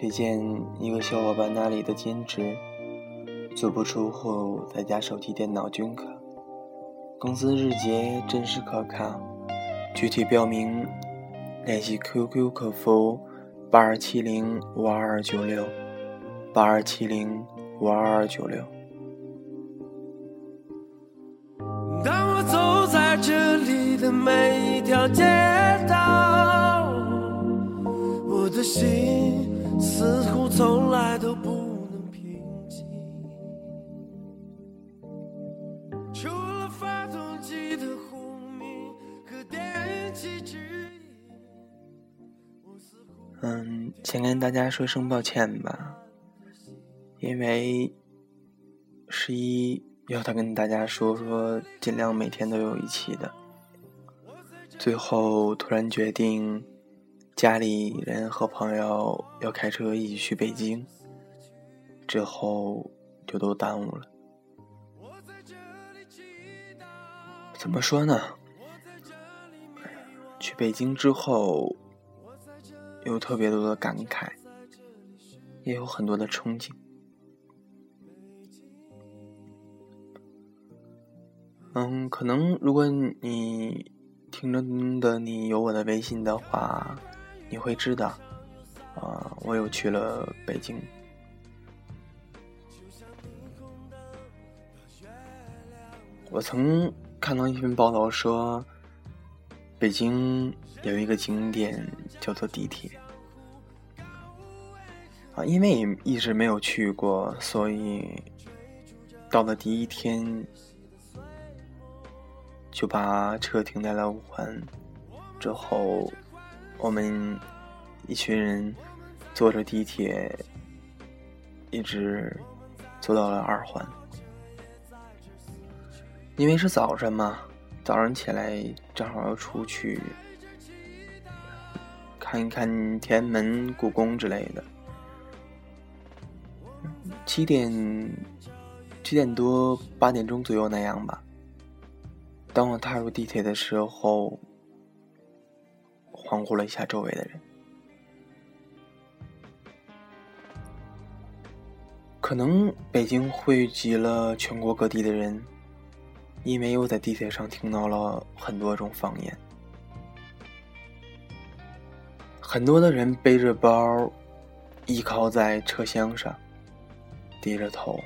推荐一个小伙伴那里的兼职，足不出户，在家手提电脑均可，工资日结，真实可靠。具体标明，联系 QQ 客服八二七零五二二九六八二七零五二二九六。当我走在这里的每一条街道，我的心先跟大家说声抱歉吧，因为十一要他跟大家说说，尽量每天都有一期的。最后突然决定，家里人和朋友要开车一起去北京，之后就都耽误了。怎么说呢？去北京之后，有特别多的感慨，也有很多的憧憬。嗯，可能如果你听着的你有我的微信的话，你会知道，啊、我又去了北京。我曾看到一篇报道说，北京有一个景点叫做地铁。啊，因为一直没有去过，所以到了第一天就把车停在了五环。之后，我们一群人坐着地铁，一直坐到了二环。因为是早晨嘛，早上起来正好要出去看一看天安门、故宫之类的。七点七点多八点钟左右那样吧。当我踏入地铁的时候，恍惚了一下周围的人。可能北京汇集了全国各地的人，因为我在地铁上听到了很多种方言。很多的人背着包，依靠在车厢上。低着头，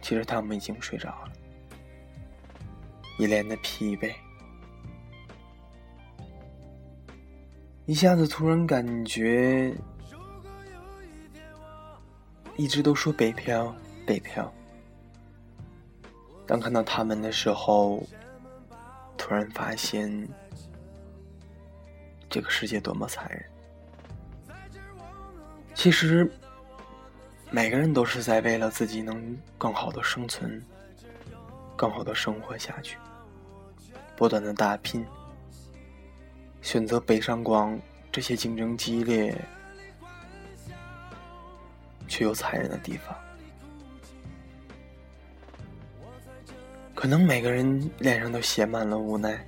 其实他们已经睡着了，一脸的疲惫。一下子突然感觉，一直都说北漂，北漂。当看到他们的时候，突然发现，这个世界多么残忍。其实。每个人都是在为了自己能更好的生存、更好的生活下去，不断的打拼，选择北上广这些竞争激烈却又残忍的地方。可能每个人脸上都写满了无奈，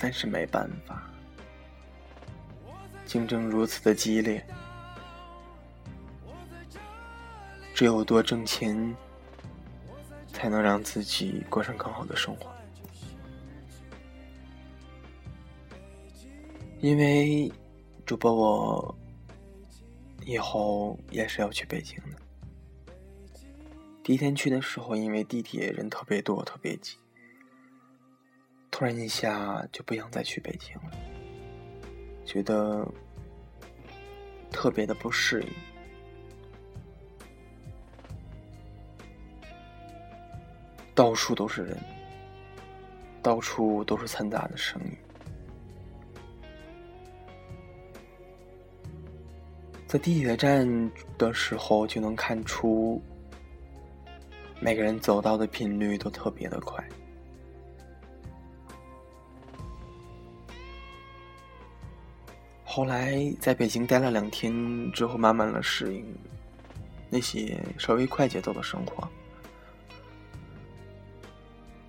但是没办法，竞争如此的激烈。只有多挣钱，才能让自己过上更好的生活。因为主播我以后也是要去北京的。第一天去的时候，因为地铁人特别多，特别挤，突然一下就不想再去北京了，觉得特别的不适应。到处都是人，到处都是掺杂的声音。在地铁站的时候，就能看出每个人走到的频率都特别的快。后来在北京待了两天之后，慢慢的适应那些稍微快节奏的生活。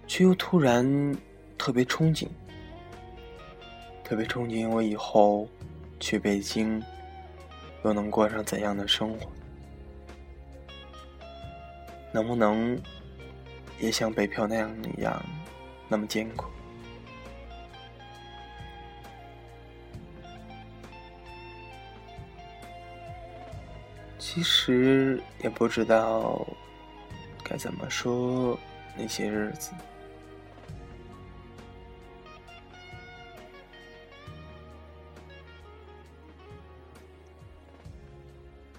却又突然特别憧憬，特别憧憬我以后去北京又能过上怎样的生活？能不能也像北漂那样一样那么艰苦？其实也不知道该怎么说那些日子。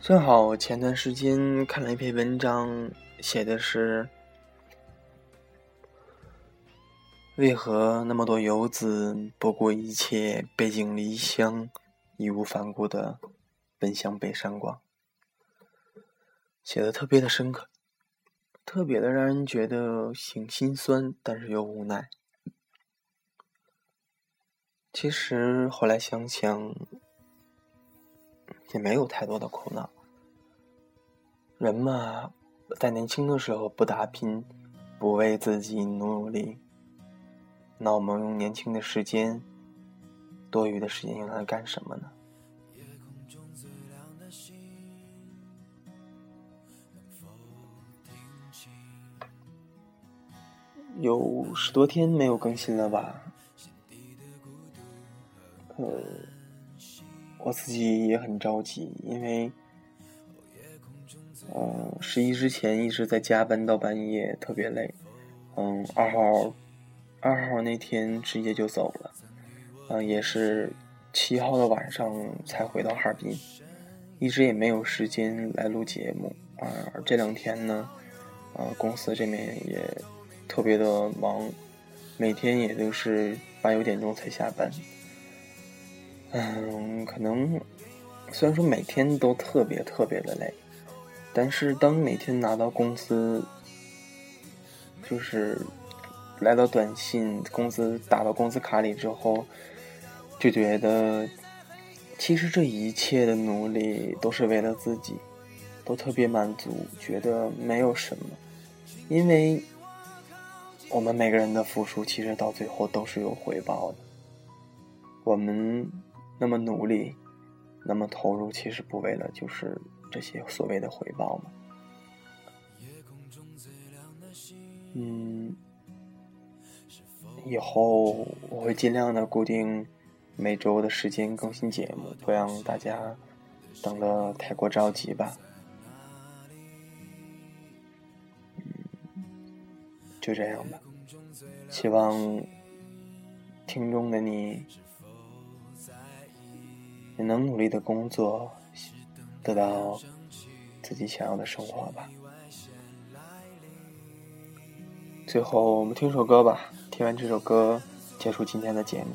正好前段时间看了一篇文章，写的是为何那么多游子不顾一切背井离乡，义无反顾的奔向北上广，写的特别的深刻，特别的让人觉得挺心酸，但是又无奈。其实后来想想，也没有太多的苦恼。人嘛，在年轻的时候不打拼，不为自己努力，那我们用年轻的时间，多余的时间用来干什么呢？有十多天没有更新了吧？呃，我自己也很着急，因为。嗯，十一之前一直在加班到半夜，特别累。嗯，二号，二号那天直接就走了。嗯，也是七号的晚上才回到哈尔滨，一直也没有时间来录节目。而这两天呢，呃，公司这边也特别的忙，每天也都是八九点钟才下班。嗯，可能虽然说每天都特别特别的累。但是当每天拿到工资，就是来到短信，工资打到工资卡里之后，就觉得其实这一切的努力都是为了自己，都特别满足，觉得没有什么，因为我们每个人的付出其实到最后都是有回报的。我们那么努力，那么投入，其实不为了就是。这些所谓的回报嘛，嗯，以后我会尽量的固定每周的时间更新节目，不让大家等的太过着急吧。就这样吧，希望听众的你也能努力的工作。得到自己想要的生活吧。最后，我们听首歌吧。听完这首歌，结束今天的节目。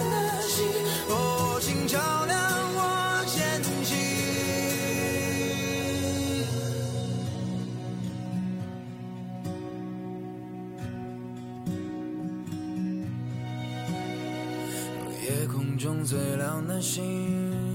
最亮的星。